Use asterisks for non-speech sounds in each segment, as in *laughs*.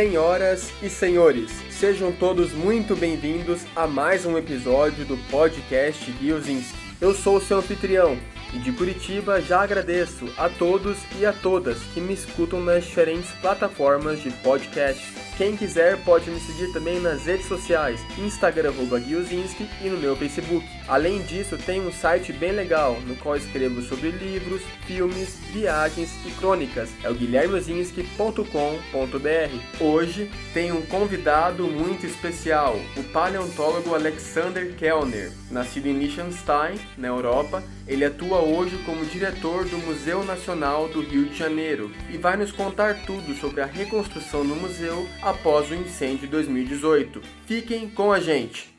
Senhoras e senhores, sejam todos muito bem-vindos a mais um episódio do podcast Giozinski. Eu sou o seu anfitrião e de Curitiba já agradeço a todos e a todas que me escutam nas diferentes plataformas de podcast. Quem quiser pode me seguir também nas redes sociais, Instagram Guiozinski e no meu Facebook. Além disso, tem um site bem legal no qual escrevo sobre livros, filmes, viagens e crônicas. É o guilhermeozinski.com.br. Hoje tem um convidado muito especial, o paleontólogo Alexander Kellner. Nascido em Liechtenstein, na Europa, ele atua hoje como diretor do Museu Nacional do Rio de Janeiro e vai nos contar tudo sobre a reconstrução do museu após o incêndio de 2018. Fiquem com a gente!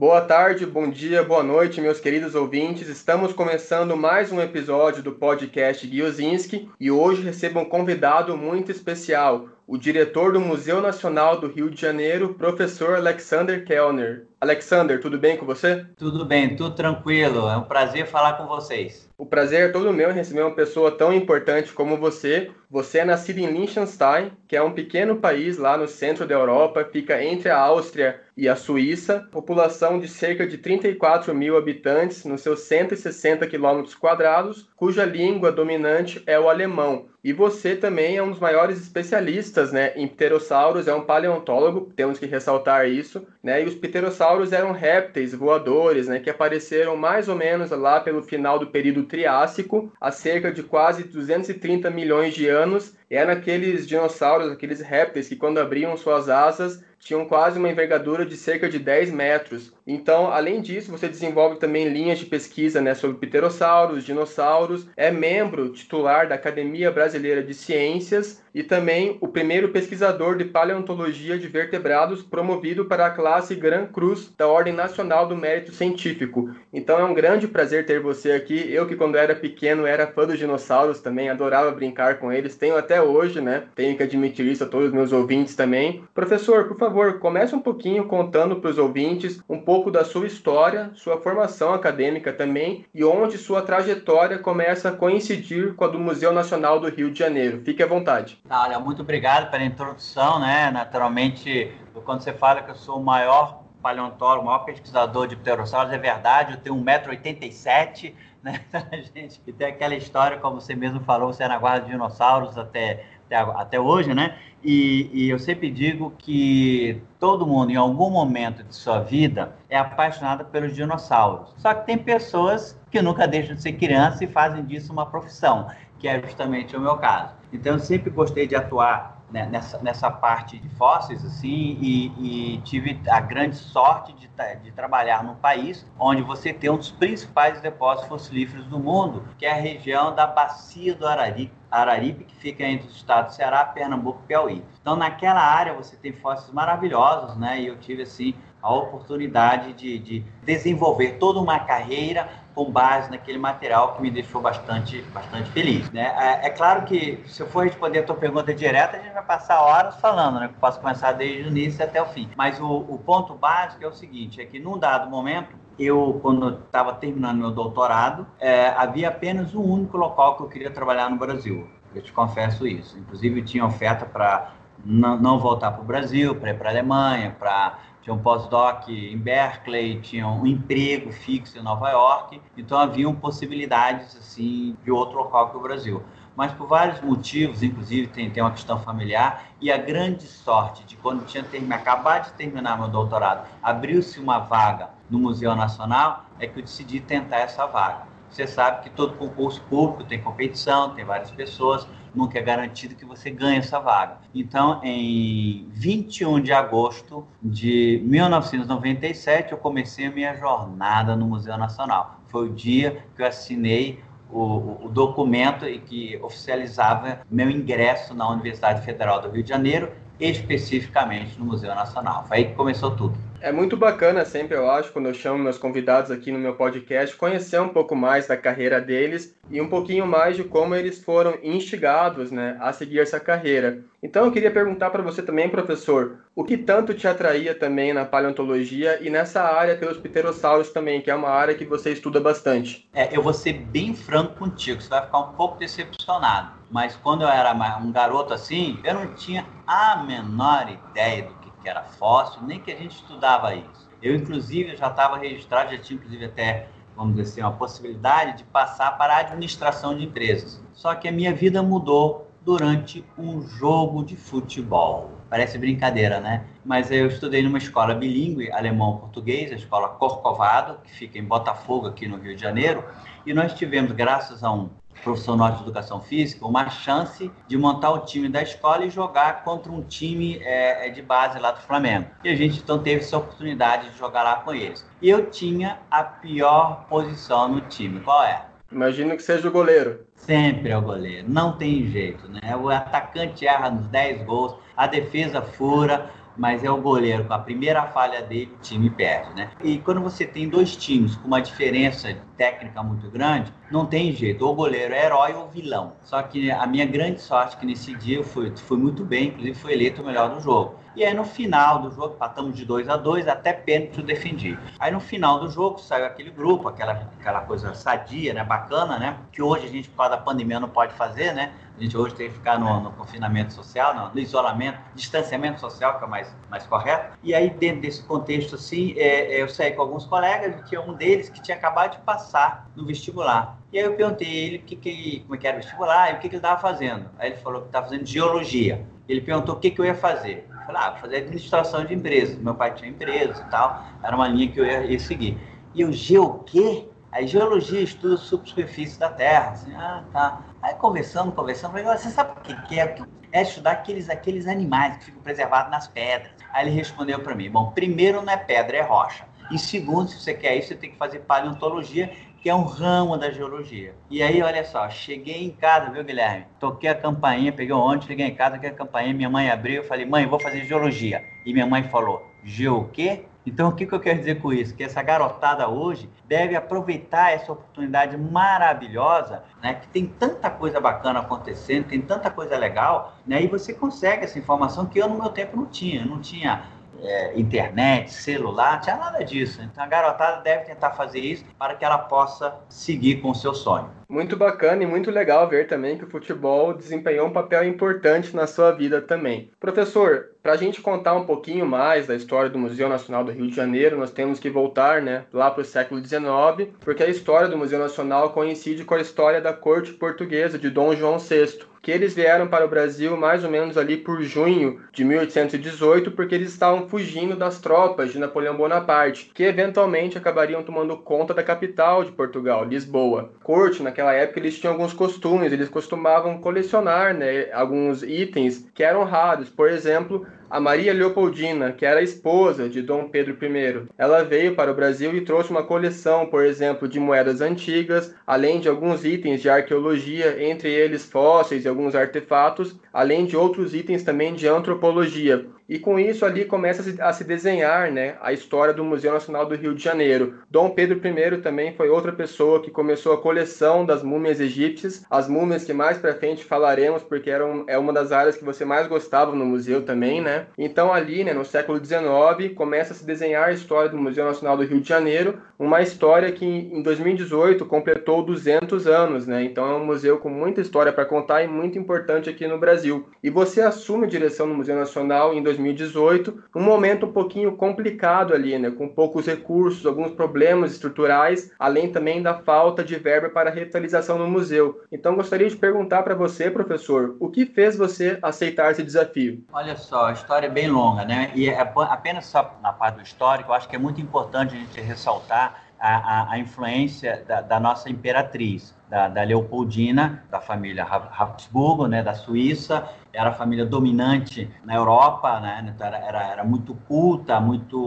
Boa tarde, bom dia, boa noite, meus queridos ouvintes. Estamos começando mais um episódio do podcast Guiozinski e hoje recebo um convidado muito especial, o diretor do Museu Nacional do Rio de Janeiro, professor Alexander Kellner. Alexander, tudo bem com você? Tudo bem, tudo tranquilo. É um prazer falar com vocês. O prazer é todo meu em receber uma pessoa tão importante como você. Você é nascido em Liechtenstein, que é um pequeno país lá no centro da Europa, fica entre a Áustria e a Suíça. População de cerca de 34 mil habitantes nos seus 160 quilômetros quadrados, cuja língua dominante é o alemão. E você também é um dos maiores especialistas né, em pterossauros, é um paleontólogo, temos que ressaltar isso. Né? E os pterossauros eram répteis voadores né, que apareceram mais ou menos lá pelo final do período Triássico, há cerca de quase 230 milhões de anos. Eram aqueles dinossauros, aqueles répteis que, quando abriam suas asas, tinham quase uma envergadura de cerca de 10 metros. Então, além disso, você desenvolve também linhas de pesquisa né, sobre pterossauros, dinossauros, é membro titular da Academia Brasileira de Ciências e também o primeiro pesquisador de paleontologia de vertebrados promovido para a classe Gran Cruz da Ordem Nacional do Mérito Científico. Então é um grande prazer ter você aqui. Eu que quando era pequeno era fã dos dinossauros também, adorava brincar com eles, tenho até hoje, né? Tenho que admitir isso a todos os meus ouvintes também. Professor, por favor, comece um pouquinho contando para os ouvintes um pouco da sua história, sua formação acadêmica também e onde sua trajetória começa a coincidir com a do Museu Nacional do Rio de Janeiro. Fique à vontade. Tá, olha, muito obrigado pela introdução, né? Naturalmente, quando você fala que eu sou o maior paleontólogo, o maior pesquisador de pterossauros, é verdade, eu tenho 1,87m, né? *laughs* gente, e tem aquela história, como você mesmo falou, você é na guarda de dinossauros até, até, até hoje, né? E, e, eu sempre digo que todo mundo, em algum momento de sua vida, é apaixonado pelos dinossauros. Só que tem pessoas que nunca deixam de ser criança e fazem disso uma profissão, que é justamente o meu caso. Então, eu sempre gostei de atuar né, nessa, nessa parte de fósseis, assim, e, e, tive a grande sorte de, de trabalhar num país onde você tem um dos principais depósitos fossilíferos do mundo, que é a região da Bacia do Araripe, Araripe, que fica entre os estados Ceará, Pernambuco e Piauí. Então, naquela área você tem fósseis maravilhosos, né? E eu tive, assim, a oportunidade de, de desenvolver toda uma carreira com base naquele material que me deixou bastante, bastante feliz. Né? É, é, claro que, se eu for responder a tua pergunta direta, a gente vai passar horas falando, né? Eu posso começar desde o início até o fim. Mas o, o ponto básico é o seguinte, é que num dado momento, eu, quando estava terminando meu doutorado, é, havia apenas um único local que eu queria trabalhar no Brasil. Eu te confesso isso. Inclusive, tinha oferta para não, não voltar para o Brasil, para ir para a Alemanha, para tinha um pós-doc em Berkeley, tinha um emprego fixo em Nova York, então haviam possibilidades assim de outro local que o Brasil. Mas por vários motivos, inclusive tem, tem uma questão familiar, e a grande sorte de quando tinha terminado, acabado de terminar meu doutorado, abriu-se uma vaga no Museu Nacional, é que eu decidi tentar essa vaga. Você sabe que todo concurso público tem competição, tem várias pessoas, nunca é garantido que você ganhe essa vaga. Então, em 21 de agosto de 1997, eu comecei a minha jornada no Museu Nacional. Foi o dia que eu assinei o, o, documento e que oficializava meu ingresso na Universidade Federal do Rio de Janeiro, especificamente no Museu Nacional. Foi aí que começou tudo. É muito bacana sempre, eu acho, quando eu chamo meus convidados aqui no meu podcast, conhecer um pouco mais da carreira deles e um pouquinho mais de como eles foram instigados né, a seguir essa carreira. Então eu queria perguntar para você também, professor, o que tanto te atraía também na paleontologia e nessa área pelos pterossauros também, que é uma área que você estuda bastante? É, eu vou ser bem franco contigo, você vai ficar um pouco decepcionado. Mas quando eu era um garoto assim, eu não tinha a menor ideia do que era fóssil, nem que a gente estudava isso. Eu, inclusive, já estava registrado, já tinha, inclusive, até vamos dizer assim, uma possibilidade de passar para a administração de empresas. Só que a minha vida mudou durante um jogo de futebol. Parece brincadeira, né? Mas eu estudei numa escola bilíngue, alemão-português, a escola Corcovado, que fica em Botafogo, aqui no Rio de Janeiro, e nós tivemos, graças a um professor nosso de educação física, uma chance de montar o time da escola e jogar contra um time é, é, de base lá do Flamengo. E a gente então teve essa oportunidade de jogar lá com eles. E eu tinha a pior posição no time. Qual é? Imagino que seja o goleiro. Sempre é o goleiro, não tem jeito, né? O atacante erra nos 10 gols, a defesa fura, mas é o goleiro. Com a primeira falha dele, o time perde, né? E quando você tem dois times com uma diferença técnica muito grande, não tem jeito. Ou o goleiro é herói ou vilão. Só que a minha grande sorte que nesse dia eu fui, muito bem, inclusive fui eleito o melhor do jogo. E aí no final do jogo, patamos de 2 a 2 até pênalti eu defendi. Aí no final do jogo saiu aquele grupo, aquela, aquela coisa sadia, né, bacana, né, que hoje a gente por causa da pandemia não pode fazer, né? A gente hoje tem que ficar no, no confinamento social, no, no, isolamento, distanciamento social, que é mais, mais correto. E aí dentro desse contexto assim, é, é eu saí com alguns colegas e tinha um deles que tinha acabado de passar no vestibular. E aí eu perguntei ele que, que, como é que era o vestibular e o que, que ele estava fazendo. Aí ele falou que estava fazendo geologia. Ele perguntou o que, que eu ia fazer. Falei, ah, vou fazer administração de empresas. Meu pai tinha empresas e tal. Era uma linha que eu ia, ia seguir. E o G o quê? Aí geologia estuda a subsuperfície da Terra. Assim, ah, tá. Aí conversando, conversando, falei, você sabe o que é? É estudar aqueles, aqueles animais que ficam preservados nas pedras. Aí ele respondeu para mim, bom, primeiro não é pedra, é rocha. E segundo, se você quer isso, você tem que fazer paleontologia, que é um ramo da geologia. E aí, olha só, cheguei em casa, viu, Guilherme? Toquei a campainha, peguei ontem, cheguei em casa, toquei a campainha, minha mãe abriu, falei, mãe, vou fazer geologia. E minha mãe falou, geo o quê? Então, o que, que eu quero dizer com isso? Que essa garotada hoje deve aproveitar essa oportunidade maravilhosa, né? Que tem tanta coisa bacana acontecendo, tem tanta coisa legal, né? E você consegue essa informação que eu no meu tempo não tinha. Não tinha é, internet, celular, não tinha nada disso. Então a garotada deve tentar fazer isso para que ela possa seguir com o seu sonho. Muito bacana e muito legal ver também que o futebol desempenhou um papel importante na sua vida também. Professor, para a gente contar um pouquinho mais da história do Museu Nacional do Rio de Janeiro, nós temos que voltar né, lá para o século XIX, porque a história do Museu Nacional coincide com a história da corte portuguesa de Dom João VI que eles vieram para o Brasil mais ou menos ali por junho de 1818, porque eles estavam fugindo das tropas de Napoleão Bonaparte, que eventualmente acabariam tomando conta da capital de Portugal, Lisboa. Corte, naquela época, eles tinham alguns costumes, eles costumavam colecionar né, alguns itens que eram raros, por exemplo, a Maria Leopoldina, que era esposa de Dom Pedro I. Ela veio para o Brasil e trouxe uma coleção, por exemplo, de moedas antigas, além de alguns itens de arqueologia, entre eles fósseis e alguns artefatos, além de outros itens também de antropologia. E com isso ali começa a se desenhar né, a história do Museu Nacional do Rio de Janeiro. Dom Pedro I também foi outra pessoa que começou a coleção das múmias egípcias, as múmias que mais para frente falaremos, porque eram, é uma das áreas que você mais gostava no museu também, né? Então ali, né, no século XIX, começa a se desenhar a história do Museu Nacional do Rio de Janeiro, uma história que em 2018 completou 200 anos, né? Então é um museu com muita história para contar e muito importante aqui no Brasil. E você assume a direção do Museu Nacional em 2018 2018, um momento um pouquinho complicado ali, né, com poucos recursos, alguns problemas estruturais, além também da falta de verba para revitalização no museu. Então gostaria de perguntar para você, professor, o que fez você aceitar esse desafio? Olha só, a história é bem longa, né? E é apenas na parte do histórico, eu acho que é muito importante a gente ressaltar a, a, a influência da, da, nossa imperatriz. da, da Leopoldina, da família Habsburgo, né, da Suíça, era a família dominante na Europa, né? Então era, era, era muito culta, muito,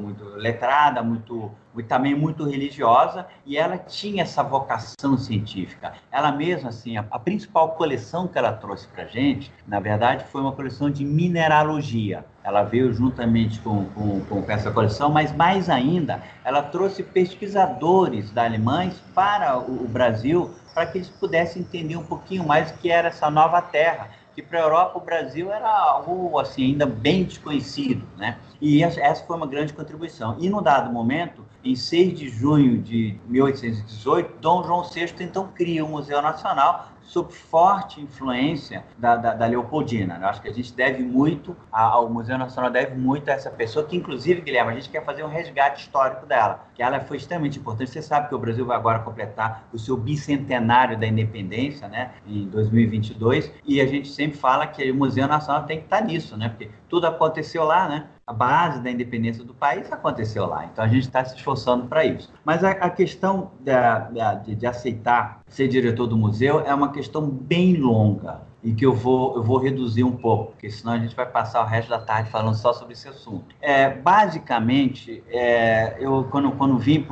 muito letrada, muito, muito, também muito religiosa, e ela tinha essa vocação científica. Ela mesma, assim, a, a principal coleção que ela trouxe para gente, na verdade, foi uma coleção de mineralogia. Ela veio juntamente com, com, com essa coleção, mas mais ainda, ela trouxe pesquisadores da alemães para o, o Brasil para que eles pudessem entender um pouquinho mais o que era essa nova terra que para a Europa o Brasil era algo assim ainda bem desconhecido, né? E essa foi uma grande contribuição. E no dado momento, em 6 de junho de 1818, Dom João VI então cria o Museu Nacional sob forte influência da, da, da, Leopoldina. Eu acho que a gente deve muito, ao Museu Nacional deve muito a essa pessoa, que inclusive, Guilherme, a gente quer fazer um resgate histórico dela, que ela foi extremamente importante. Você sabe que o Brasil vai agora completar o seu bicentenário da independência, né, em 2022, e a gente sempre fala que o Museu Nacional tem que estar nisso, né, porque tudo aconteceu lá, né, a base da independência do país aconteceu lá. Então a gente está se esforçando para isso. Mas a, a questão da, da, de, de, aceitar ser diretor do museu é uma questão bem longa e que eu vou, eu vou reduzir um pouco, porque senão a gente vai passar o resto da tarde falando só sobre esse assunto. É, basicamente, é, eu quando, quando vim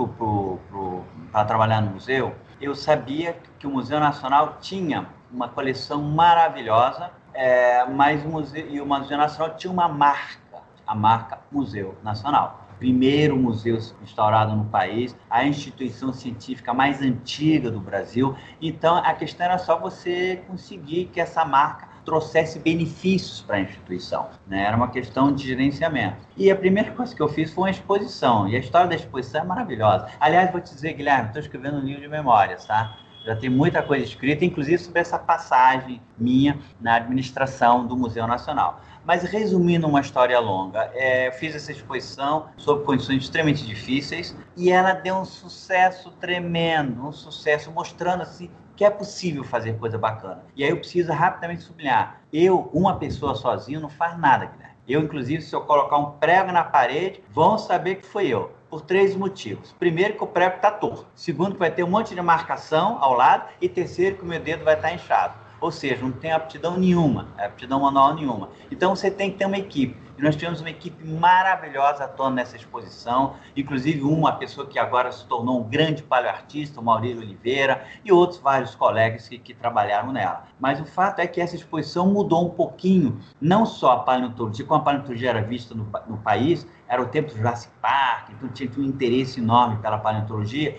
para trabalhar no museu, eu sabia que o Museu Nacional tinha uma coleção maravilhosa, é, mas o museu, e o Museu Nacional tinha uma marca a marca Museu Nacional. Primeiro museu instaurado no país, a instituição científica mais antiga do Brasil. Então, a questão era só você conseguir que essa marca trouxesse benefícios para a instituição. Né? Era uma questão de gerenciamento. E a primeira coisa que eu fiz foi uma exposição. E a história da exposição é maravilhosa. Aliás, vou te dizer, Guilherme, estou escrevendo um livro de memórias, tá? Já tem muita coisa escrita, inclusive sobre essa passagem minha na administração do Museu Nacional. Mas resumindo uma história longa, é, fiz essa exposição sob condições extremamente difíceis e ela deu um sucesso tremendo, um sucesso mostrando assim que é possível fazer coisa bacana. E aí eu preciso rapidamente sublinhar: eu, uma pessoa sozinho, não faz nada, Guilherme. Eu, inclusive, se eu colocar um prego na parede, vão saber que foi eu por três motivos. Primeiro, que o prego está torto. Segundo, que vai ter um monte de marcação ao lado. E terceiro, que o meu dedo vai estar tá inchado. Ou seja, não tem aptidão nenhuma, aptidão manual nenhuma. Então você tem que ter uma equipe. E nós tivemos uma equipe maravilhosa atuando nessa exposição, inclusive uma pessoa que agora se tornou um grande paleoartista, o Maurílio Oliveira, e outros vários colegas que, que trabalharam nela. Mas o fato é que essa exposição mudou um pouquinho, não só a paleontologia, como a paleontologia era vista no, no país, era o tempo do Jurassic Park, então tinha um interesse enorme pela paleontologia.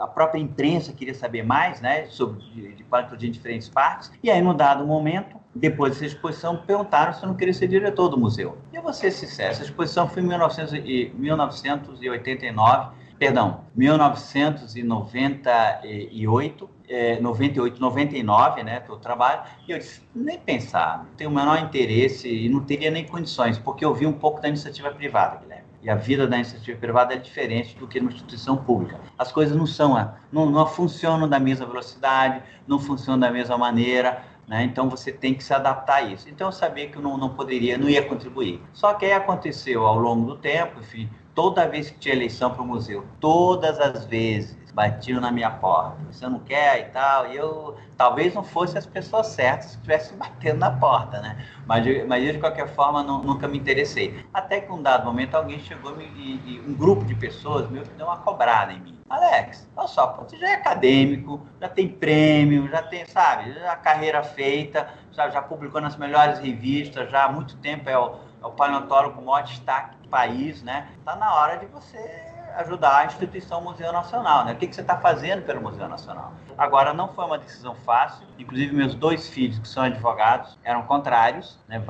A própria imprensa queria saber mais né, sobre de, de paleontologia em diferentes partes. E aí, num dado momento, depois dessa exposição, perguntaram se eu não queria ser diretor do museu. E eu vou ser sincero, essa exposição foi em 1989, perdão, 1998, é, 98, 99, né, que eu trabalho, e eu disse, nem pensar, não tenho o menor interesse e não teria nem condições, porque eu vi um pouco da iniciativa privada, Guilherme. E a vida da iniciativa privada é diferente do que numa instituição pública. As coisas não são, não, não funcionam da mesma velocidade, não funcionam da mesma maneira, né? Então você tem que se adaptar a isso. Então eu sabia que eu não, não poderia, não ia contribuir. Só que aí aconteceu ao longo do tempo, enfim, toda vez que tinha eleição para o museu, todas as vezes batiam na minha porta. Você não quer e tal. E eu talvez não fosse as pessoas certas que estivessem *laughs* batendo na porta, né? Mas, mas eu, de qualquer forma, não, nunca me interessei. Até que um dado momento alguém chegou e, e, um grupo de pessoas meio que deu uma cobrada em mim. Alex, olha só, você já é acadêmico, já tem prêmio, já tem, sabe, já carreira feita, já, já publicou nas melhores revistas, já há muito tempo é o, é o paleontólogo com maior destaque do país, né? Tá na hora de você ajudar a instituição Museu Nacional, né? O que, que você está fazendo pelo Museu Nacional? Agora, não foi uma decisão fácil, inclusive meus dois filhos, que são advogados, eram contrários, né?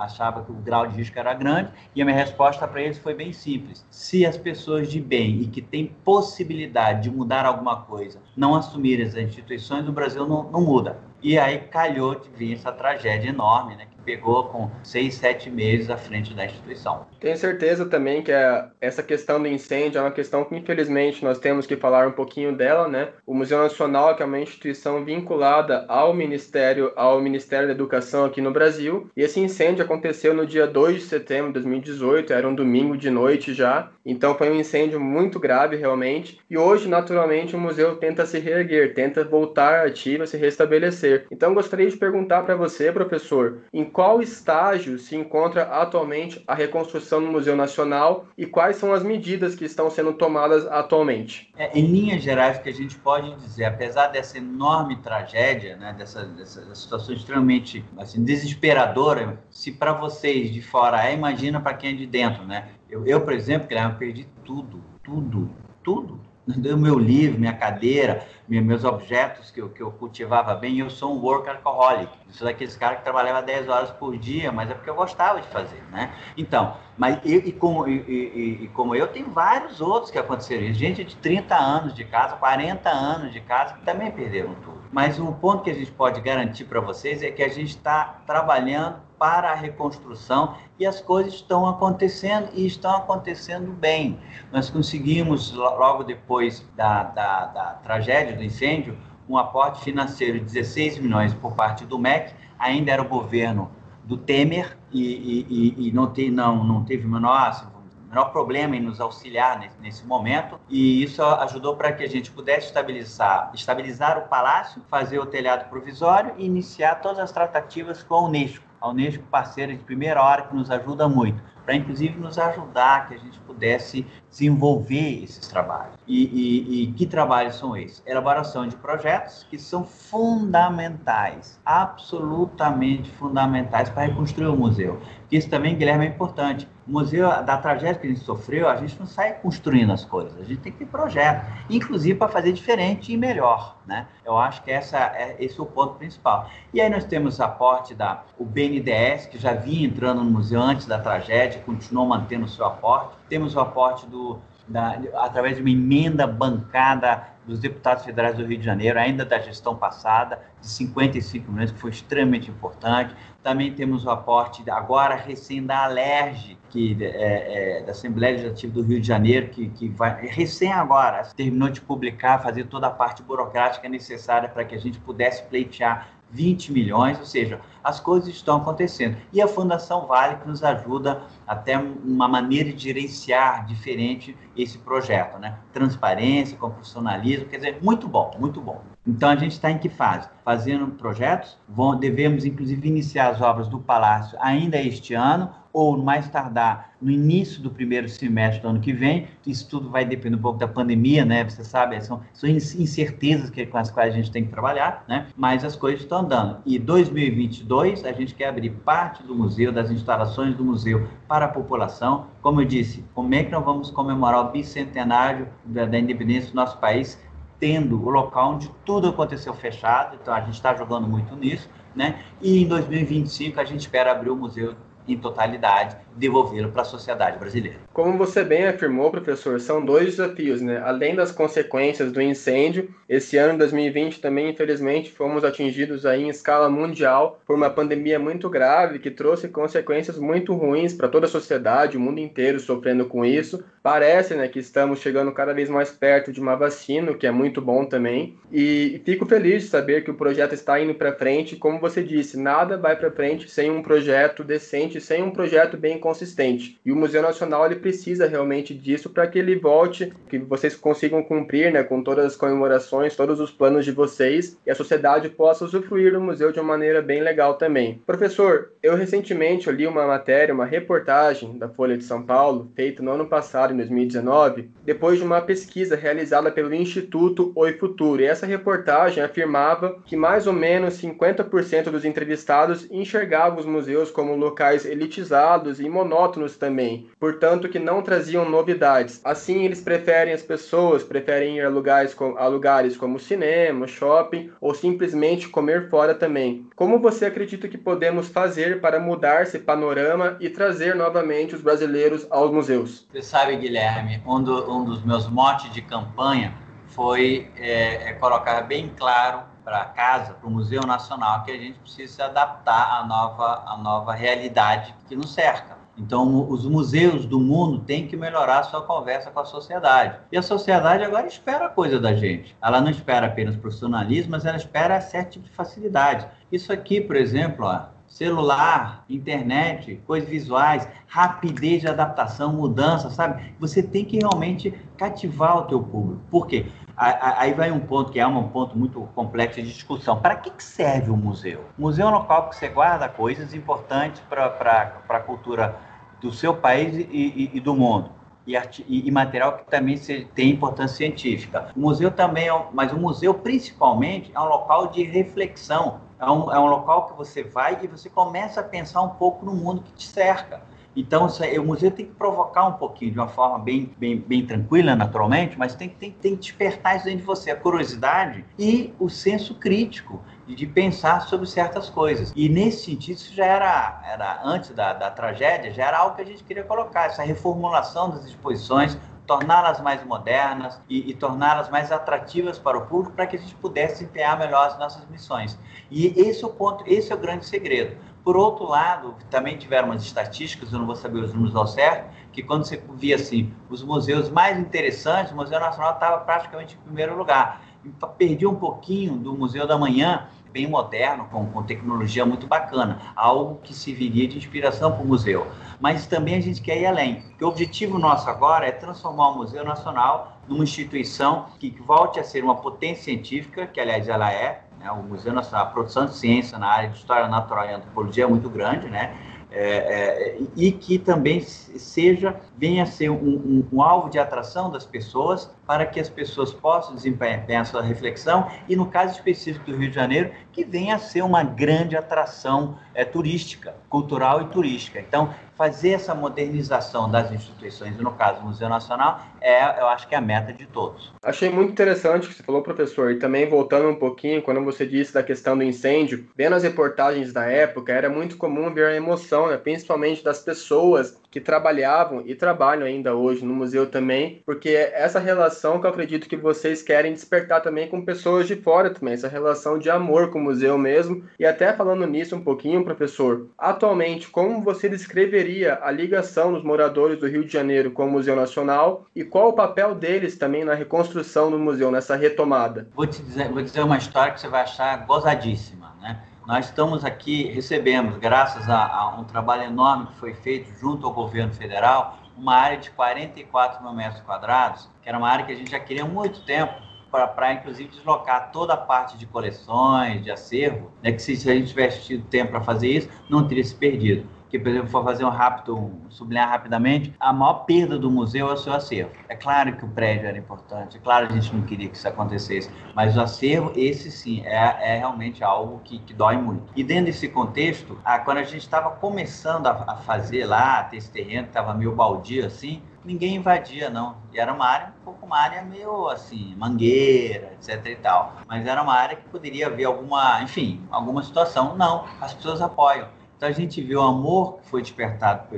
achava que o grau de risco era grande, e a minha resposta para eles foi bem simples. Se as pessoas de bem e que têm possibilidade de mudar alguma coisa não assumirem as instituições, o Brasil não, não muda. E aí calhou de vir essa tragédia enorme, né? Pegou com seis, sete meses à frente da instituição. Tenho certeza também que é, essa questão do incêndio é uma questão que, infelizmente, nós temos que falar um pouquinho dela, né? O Museu Nacional, que é uma instituição vinculada ao Ministério, ao Ministério da Educação aqui no Brasil, e esse incêndio aconteceu no dia 2 de setembro de 2018, era um domingo de noite já, então foi um incêndio muito grave realmente, e hoje, naturalmente, o museu tenta se reerguer, tenta voltar ativa, se restabelecer. Então, gostaria de perguntar para você, professor, em qual estágio se encontra atualmente a reconstrução no Museu Nacional e quais são as medidas que estão sendo tomadas atualmente? É, em linhas gerais, o que a gente pode dizer, apesar dessa enorme tragédia, né, dessa, dessa situação extremamente assim, desesperadora, se para vocês de fora é, imagina para quem é de dentro, né? Eu, eu por exemplo, Guilherme, perdi tudo, tudo, tudo o meu livro, minha cadeira, meus objetos que eu, que eu cultivava bem, eu sou um workaholic. Eu sou daqueles caras que trabalhava 10 horas por dia, mas é porque eu gostava de fazer, né? Então, mas eu, e, como, e, e, e, como eu, tem vários outros que aconteceram. Gente de 30 anos de casa, 40 anos de casa, que também perderam tudo. Mas o ponto que a gente pode garantir para vocês é que a gente está trabalhando para a reconstrução e as coisas estão acontecendo e estão acontecendo bem. Nós conseguimos, logo depois da, da, da tragédia, do incêndio, um aporte financeiro de 16 milhões por parte do MEC, ainda era o governo do Temer e, e, e não, te, não, não teve menor, assim, menor problema em nos auxiliar nesse, nesse momento e isso ajudou para que a gente pudesse estabilizar, estabilizar o palácio, fazer o telhado provisório e iniciar todas as tratativas com a Unesco a Unesco parceira de primeira hora que nos ajuda muito, para inclusive nos ajudar que a gente pudesse desenvolver esses trabalhos. E, e, e, que trabalhos são esses? Elaboração de projetos que são fundamentais, absolutamente fundamentais para reconstruir o museu. Isso também, Guilherme, é importante. O museu, da tragédia que a gente sofreu, a gente não sai construindo as coisas, a gente tem que ter projeto, inclusive para fazer diferente e melhor. Né? Eu acho que essa é, esse é o ponto principal. E aí nós temos aporte da o BNDES, que já vinha entrando no museu antes da tragédia, continuou mantendo o seu aporte. Temos o aporte do da, através de uma emenda bancada dos deputados federais do Rio de Janeiro, ainda da gestão passada, de 55 milhões, que foi extremamente importante. Também temos o aporte, agora recém da Alerj, que, é, é, da Assembleia Legislativa do Rio de Janeiro, que, que vai, recém agora, terminou de publicar, fazer toda a parte burocrática necessária para que a gente pudesse pleitear 20 milhões, ou seja, as coisas estão acontecendo. E a Fundação Vale que nos ajuda até uma maneira de gerenciar diferente esse projeto, né? Transparência, com profissionalismo, quer dizer, muito bom, muito bom. Então a gente está em que fase? Fazendo projetos, vão, devemos inclusive iniciar as obras do Palácio ainda este ano, ou mais tardar no início do primeiro semestre do ano que vem. Isso tudo vai depender um pouco da pandemia, né? Você sabe, são, são incertezas que, com as quais a gente tem que trabalhar, né? Mas as coisas estão andando. E 2022 a gente quer abrir parte do museu, das instalações do museu para a população. Como eu disse, como é que nós vamos comemorar o bicentenário da, da independência do nosso país tendo o local onde tudo aconteceu fechado, então a gente está jogando muito nisso, né? E em 2025 a gente espera abrir o museu em totalidade, devolvê-lo para a sociedade brasileira. Como você bem afirmou, professor, são dois desafios, né? Além das consequências do incêndio, esse ano 2020 também, infelizmente, fomos atingidos aí em escala mundial por uma pandemia muito grave que trouxe consequências muito ruins para toda a sociedade, o mundo inteiro sofrendo com isso. Parece, né, que estamos chegando cada vez mais perto de uma vacina, o que é muito bom também. E fico feliz de saber que o projeto está indo para frente. Como você disse, nada vai para frente sem um projeto decente, sem um projeto bem consistente. E o Museu Nacional ele precisa realmente disso para que ele volte, que vocês consigam cumprir, né, com todas as comemorações, todos os planos de vocês e a sociedade possa usufruir do museu de uma maneira bem legal também. Professor, eu recentemente li uma matéria, uma reportagem da Folha de São Paulo, feita no ano passado, em 2019, depois de uma pesquisa realizada pelo Instituto Oi Futuro. E essa reportagem afirmava que mais ou menos 50% dos entrevistados enxergavam os museus como locais elitizados e monótonos também, portanto que não traziam novidades. Assim, eles preferem as pessoas, preferem ir a lugares, a lugares como cinema, shopping ou simplesmente comer fora também. Como você acredita que podemos fazer para mudar esse panorama e trazer novamente os brasileiros aos museus? Você sabe, Guilherme, um, do, um dos meus motes de campanha foi é, é colocar bem claro para casa, para o Museu Nacional, que a gente precisa se adaptar à nova, à nova realidade que nos cerca. Então, os museus do mundo têm que melhorar a sua conversa com a sociedade. E a sociedade agora espera coisa da gente. Ela não espera apenas profissionalismo, mas ela espera certo tipo de facilidade. Isso aqui, por exemplo, ó, celular, internet, coisas visuais, rapidez de adaptação, mudança, sabe? Você tem que realmente cativar o teu público. Por quê? Aí vai um ponto que é um ponto muito complexo de discussão. Para que serve o museu? O museu é um local que você guarda coisas importantes para a cultura do seu país e, e, e do mundo. E, e, material que também tem importância científica. O museu também, é, mas o museu principalmente é um local de reflexão, é um, é um local que você vai e você começa a pensar um pouco no mundo que te cerca. Então, o museu tem que provocar um pouquinho, de uma forma bem, bem, bem tranquila, naturalmente, mas tem, tem, tem que despertar isso dentro de você, a curiosidade e o senso crítico de, pensar sobre certas coisas. E nesse sentido, isso já era, era antes da, da tragédia, já era algo que a gente queria colocar, essa reformulação das exposições, torná-las mais modernas e, e torná-las mais atrativas para o público para que a gente pudesse empenhar melhor as nossas missões. E esse é o ponto, esse é o grande segredo. Por outro lado, também tiveram umas estatísticas, eu não vou saber os números ao certo, que quando você via assim, os museus mais interessantes, o Museu Nacional estava praticamente em primeiro lugar. Perdi um pouquinho do Museu da Manhã, bem moderno, com, com tecnologia muito bacana, algo que se viria de inspiração para o museu. Mas também a gente quer ir além, porque o objetivo nosso agora é transformar o Museu Nacional numa instituição que volte a ser uma potência científica, que aliás ela é, né? O Museu Nacional, a produção de ciência na área de História Natural e Antropologia é muito grande, né? É, é, e que também seja, venha a ser um, um, um, alvo de atração das pessoas para que as pessoas possam desempenhar a sua reflexão e, no caso específico do Rio de Janeiro, que venha a ser uma grande atração é, turística, cultural e turística. Então, fazer essa modernização das instituições, no caso do Museu Nacional, é, eu acho que é a meta de todos. Achei muito interessante o que você falou, professor, e também voltando um pouquinho, quando você disse da questão do incêndio, vendo as reportagens da época, era muito comum ver a emoção, né, principalmente das pessoas que trabalhavam e trabalham ainda hoje no museu também, porque é essa relação que eu acredito que vocês querem despertar também com pessoas de fora também, essa relação de amor com o museu mesmo. E até falando nisso um pouquinho, professor, atualmente, como você descreveria a ligação dos moradores do Rio de Janeiro com o Museu Nacional e qual o papel deles também na reconstrução do museu, nessa retomada? Vou te dizer, vou dizer uma história que você vai achar gozadíssima, né? Nós estamos aqui, recebemos, graças a, a, um trabalho enorme que foi feito junto ao governo federal, uma área de 44 mil metros quadrados, que era uma área que a gente já queria há muito tempo, para inclusive deslocar toda a parte de coleções, de acervo, né, que se, se a gente tivesse tido tempo para fazer isso, não teria se perdido que, por exemplo, for fazer um rápido, sublinhar rapidamente, a maior perda do museu é o seu acervo. É claro que o prédio era importante, é claro que a gente não queria que isso acontecesse, mas o acervo, esse sim, é, é realmente algo que, que dói muito. E dentro desse contexto, a, quando a gente estava começando a, a, fazer lá, ter esse terreno que estava meio baldio assim, ninguém invadia, não. E era uma área, um pouco uma área meio assim, mangueira, etc e tal. Mas era uma área que poderia haver alguma, enfim, alguma situação. Não, as pessoas apoiam. Então a gente vê o amor que foi despertado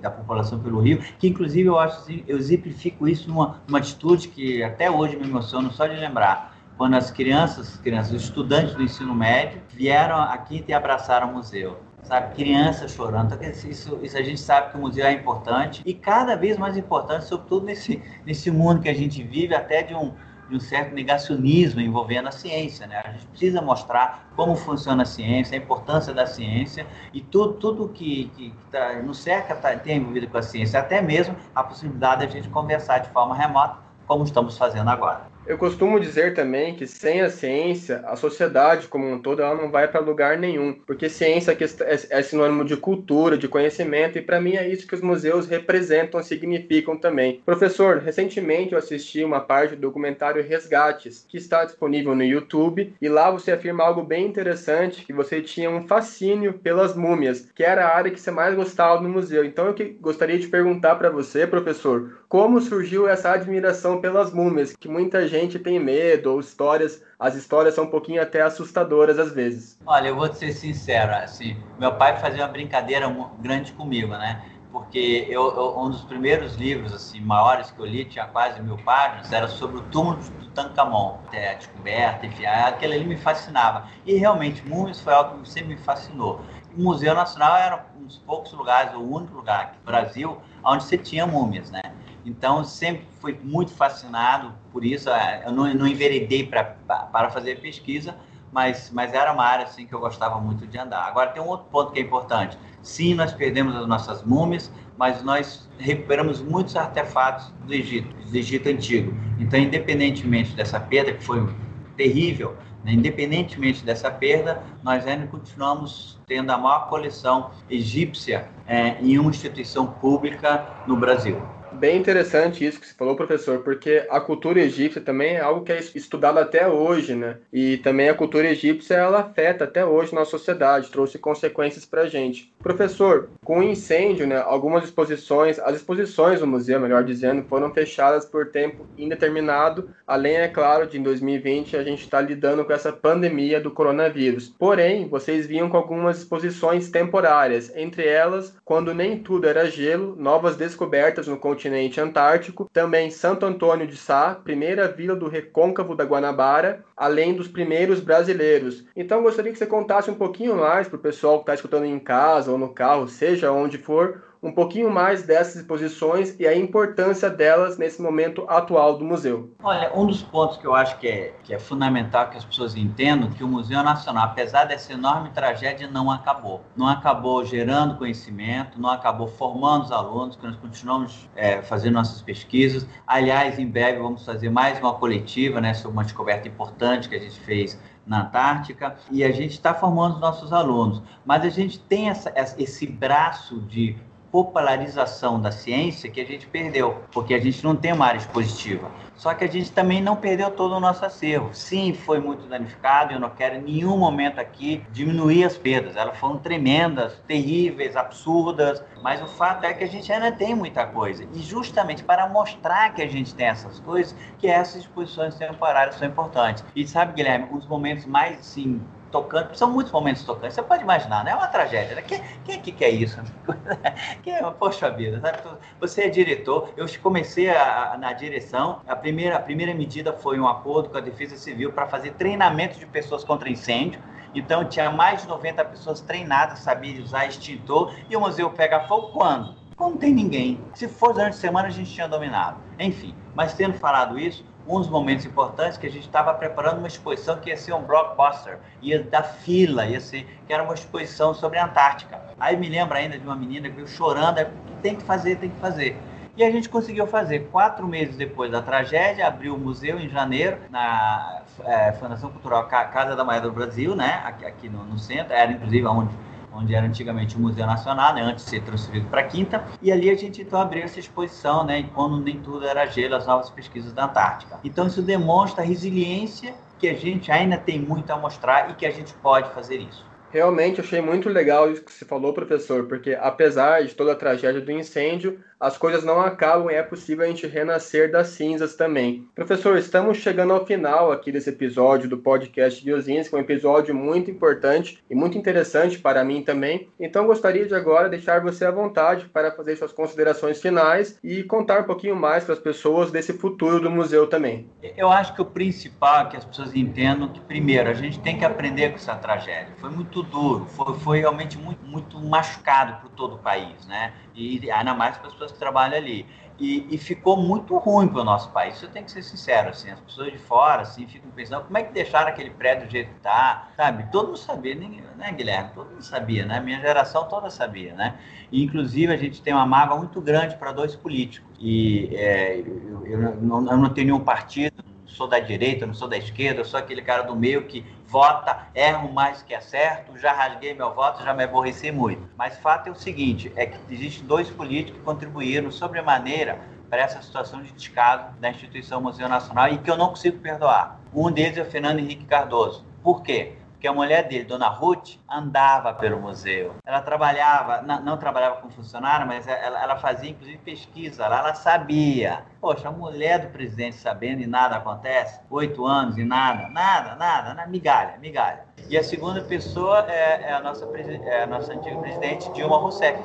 da população pelo Rio, que inclusive eu acho assim, eu exemplifico isso numa, numa atitude que até hoje me emociona só de lembrar. Quando as crianças, crianças, os estudantes do ensino médio vieram aqui e abraçaram o museu sabe? Crianças chorando. Então, isso, isso a gente sabe que o museu é importante e cada vez mais importante, sobretudo nesse, nesse mundo que a gente vive, até de um, de um certo negacionismo envolvendo a ciência. Né? A gente precisa mostrar como funciona a ciência, a importância da ciência e tudo, tudo que, que, tá, no cerca tá, tem envolvido com a ciência, até mesmo a possibilidade de a gente conversar de forma remota, como estamos fazendo agora. Eu costumo dizer também que sem a ciência, a sociedade como um todo ela não vai para lugar nenhum, porque ciência é, é sinônimo de cultura, de conhecimento, e para mim é isso que os museus representam, significam também. Professor, recentemente eu assisti uma parte do documentário Resgates, que está disponível no YouTube, e lá você afirma algo bem interessante, que você tinha um fascínio pelas múmias, que era a área que você mais gostava no museu. Então eu gostaria de perguntar para você, professor, como surgiu essa admiração pelas múmias, que muita gente tem medo, ou histórias, as histórias são um pouquinho até assustadoras às vezes. Olha, eu vou ser sincero, assim, meu pai fazia uma brincadeira grande comigo, né? porque eu, eu, um dos primeiros livros assim maiores que eu li, tinha quase mil páginas, era sobre o túmulo do Tutankhamon, é, descoberta, enfim, aquele ali me fascinava. E realmente, múmias foi algo que sempre me fascinou. O Museu Nacional era um dos poucos lugares, o único lugar aqui no Brasil, onde você tinha múmias, né? Então, sempre fui muito fascinado por isso. É, eu não, não enveredei pra, para fazer pesquisa, mas, mas era uma área assim, que eu gostava muito de andar. Agora, tem um outro ponto que é importante. Sim, nós perdemos as nossas múmias, mas nós recuperamos muitos artefatos do Egito, do Egito Antigo. Então, independentemente dessa perda, que foi terrível, né, independentemente dessa perda, nós ainda continuamos tendo a maior coleção egípcia é, em uma instituição pública no Brasil bem interessante isso que você falou, professor, porque a cultura egípcia também é algo que é estudado até hoje, né? E também a cultura egípcia ela afeta até hoje na sociedade, trouxe consequências para a gente. Professor, com o incêndio, né, algumas exposições, as exposições do museu, melhor dizendo, foram fechadas por tempo indeterminado, além, é claro, de em 2020 a gente está lidando com essa pandemia do coronavírus. Porém, vocês vinham com algumas exposições temporárias, entre elas, quando nem tudo era gelo, novas descobertas no continente continente antártico, também Santo Antônio de Sá, primeira vila do recôncavo da Guanabara, além dos primeiros brasileiros. Então gostaria que você contasse um pouquinho mais para o pessoal que está escutando em casa ou no carro, seja onde for, um pouquinho mais dessas exposições e a importância delas nesse momento atual do museu. Olha, um dos pontos que eu acho que é, que é fundamental que as pessoas entendam que o Museu Nacional, apesar dessa enorme tragédia, não acabou. Não acabou gerando conhecimento, não acabou formando os alunos, que nós continuamos é, fazendo nossas pesquisas. Aliás, em breve vamos fazer mais uma coletiva né, sobre uma descoberta importante que a gente fez na Antártica e a gente está formando os nossos alunos. Mas a gente tem essa, esse braço de popularização da ciência que a gente perdeu, porque a gente não tem uma área expositiva. Só que a gente também não perdeu todo o nosso acervo. Sim, foi muito danificado, eu não quero em nenhum momento aqui diminuir as perdas. Elas foram tremendas, terríveis, absurdas, mas o fato é que a gente ainda tem muita coisa. E justamente para mostrar que a gente tem essas coisas, que essas exposições temporárias são importantes. E sabe, Guilherme, os momentos mais, assim, tocando, são muitos momentos tocantes. Você pode imaginar, né? É uma tragédia. Né? Quem, quem que quer isso? *laughs* quem é, poxa vida, sabe? Você é diretor. Eu comecei a, a, na direção. A primeira, a primeira medida foi um acordo com a Defesa Civil para fazer treinamento de pessoas contra incêndio. Então, tinha mais de 90 pessoas treinadas, sabiam usar extintor. E o museu pega fogo quando? Quando não tem ninguém. Se for durante a semana, a gente tinha dominado. Enfim, mas tendo falado isso, um dos momentos importantes que a gente estava preparando uma exposição que ia ser um blockbuster, ia dar fila, ia ser, que era uma exposição sobre a Antártica. Aí me lembro ainda de uma menina que veio chorando, é, tem que fazer, tem que fazer. E a gente conseguiu fazer. Quatro meses depois da tragédia, abriu o museu em janeiro, na é, Fundação Cultural Casa da Maia do Brasil, né? aqui, aqui no, no centro, era inclusive onde onde era antigamente o Museu Nacional, né, antes de ser transferido para a Quinta, e ali a gente então abriu essa exposição, né, quando nem tudo era gelo, as novas pesquisas da Antártica. Então isso demonstra a resiliência que a gente ainda tem muito a mostrar e que a gente pode fazer isso. Realmente achei muito legal isso que você falou, professor, porque apesar de toda a tragédia do incêndio, as coisas não acabam e é possível a gente renascer das cinzas também. Professor, estamos chegando ao final aqui desse episódio do podcast de Osinski, um episódio muito importante e muito interessante para mim também. Então gostaria de agora deixar você à vontade para fazer suas considerações finais e contar um pouquinho mais para as pessoas desse futuro do museu também. Eu acho que o principal é que as pessoas entendam que primeiro a gente tem que aprender com essa tragédia. Foi muito duro, foi, foi realmente muito, muito machucado para todo o país, né? e ainda mais para as pessoas que trabalham ali. E, e ficou muito ruim para o nosso país, isso eu tenho que ser sincero, assim, as pessoas de fora, assim, ficam pensando, como é que deixaram aquele prédio do jeito que está, sabe? Todo mundo sabia, né, Guilherme? Todo mundo sabia, né? Minha geração toda sabia, né? E, inclusive, a gente tem uma mágoa muito grande para dois políticos, e é, eu, eu, não, eu não tenho nenhum partido, sou da direita, não sou da esquerda, sou aquele cara do meio que vota, erro mais que acerto, já rasguei meu voto, já me aborreci muito. Mas fato é o seguinte, é que existem dois políticos que contribuíram sobremaneira para essa situação de descaso da instituição Museu Nacional e que eu não consigo perdoar. Um deles é o Fernando Henrique Cardoso. Por quê? Que a mulher dele, Dona Ruth, andava pelo museu. Ela trabalhava, não, não trabalhava como funcionária, mas ela, ela, fazia inclusive pesquisa lá, ela sabia. Poxa, a mulher do presidente sabendo e nada acontece, oito anos e nada, nada, nada, nada, migalha, migalha. E a segunda pessoa é, é a, nossa, é a nossa antiga presidente, Dilma Rousseff.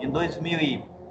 Em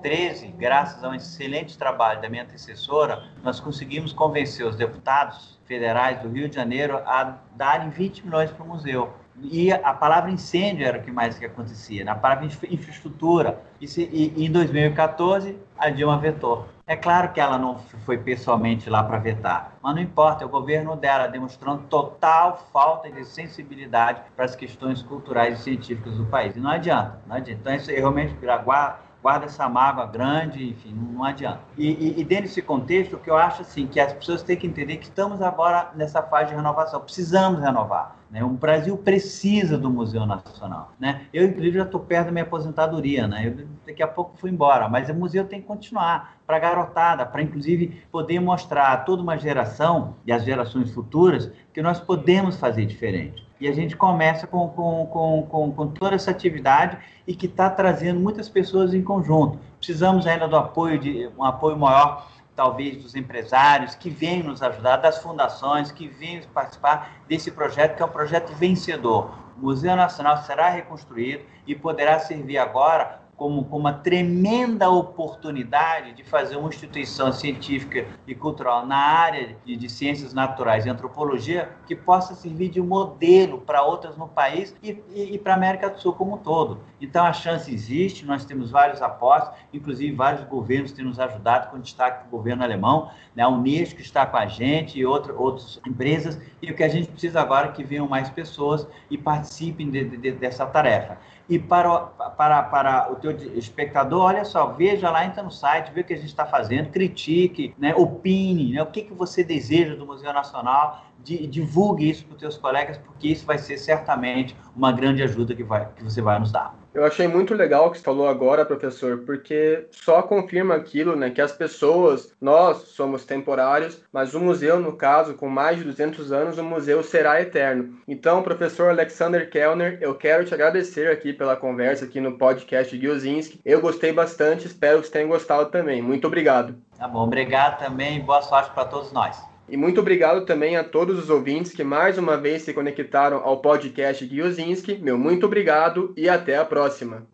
2013, graças a um excelente trabalho da minha antecessora, nós conseguimos convencer os deputados federais do Rio de Janeiro a darem 20 milhões para o museu. E a palavra incêndio era o que mais que acontecia, na palavra infraestrutura. E, se, e, em 2014, a Dilma vetou. É claro que ela não foi pessoalmente lá para vetar, mas não importa, é o governo dela demonstrando total falta de sensibilidade para as questões culturais e científicas do país. E não adianta, não adianta. Então, isso realmente guarda, guarda essa mágoa grande, enfim, não adianta. E, e, e dentro desse contexto, o que eu acho assim, que as pessoas têm que entender que estamos agora nessa fase de renovação, precisamos renovar. Né? O Brasil precisa do Museu Nacional. Né? Eu, inclusive, já estou perto da minha aposentadoria. Né? Eu, daqui a pouco fui embora, mas o museu tem que continuar para a garotada, para, inclusive, poder mostrar a toda uma geração e as gerações futuras que nós podemos fazer diferente. E a gente começa com, com, com, com, com toda essa atividade e que está trazendo muitas pessoas em conjunto. Precisamos ainda do apoio, de um apoio maior talvez dos empresários que venham nos ajudar, das fundações que venham participar desse projeto, que é um projeto vencedor. O Museu Nacional será reconstruído e poderá servir agora como, como uma tremenda oportunidade de fazer uma instituição científica e cultural na área de, de ciências naturais e antropologia que possa servir de modelo para outras no país e, e, e para a América do Sul como um todo. Então a chance existe, nós temos vários apostos, inclusive vários governos têm nos ajudado, com destaque do governo alemão, né? a Unesco está com a gente e outra, outras empresas, e o que a gente precisa agora é que venham mais pessoas e participem de, de, dessa tarefa. E para, para, para o teu espectador, olha só, veja lá, entra no site, vê o que a gente está fazendo, critique, né, opine, né, o que, que você deseja do Museu Nacional, divulgue isso para os teus colegas, porque isso vai ser certamente uma grande ajuda que, vai, que você vai nos dar. Eu achei muito legal o que você falou agora, professor, porque só confirma aquilo, né, que as pessoas, nós somos temporários, mas o museu, no caso, com mais de 200 anos, o museu será eterno. Então, professor Alexander Kellner, eu quero te agradecer aqui pela conversa aqui no podcast Giozinski. Eu gostei bastante, espero que você tenha gostado também. Muito obrigado. Tá bom, obrigado também, boa sorte para todos nós. E muito obrigado também a todos os ouvintes que mais uma vez se conectaram ao podcast Guiozinski. Meu muito obrigado e até a próxima.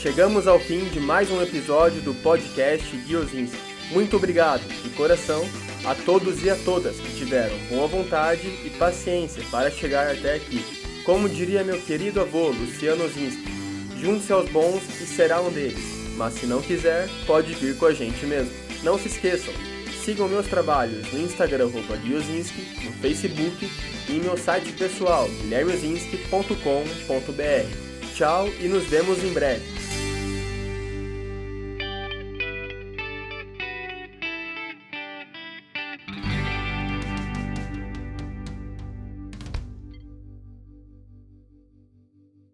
Chegamos ao fim de mais um episódio do podcast Guiozinski. Muito obrigado, de coração, a todos e a todas que tiveram boa vontade e paciência para chegar até aqui. Como diria meu querido avô Luciano Zinski, junte-se aos bons e será um deles, mas se não quiser, pode vir com a gente mesmo. Não se esqueçam, sigam meus trabalhos no Instagram Guiozinski, no Facebook e em meu site pessoal guilhermezinski.com.br. Tchau e nos vemos em breve.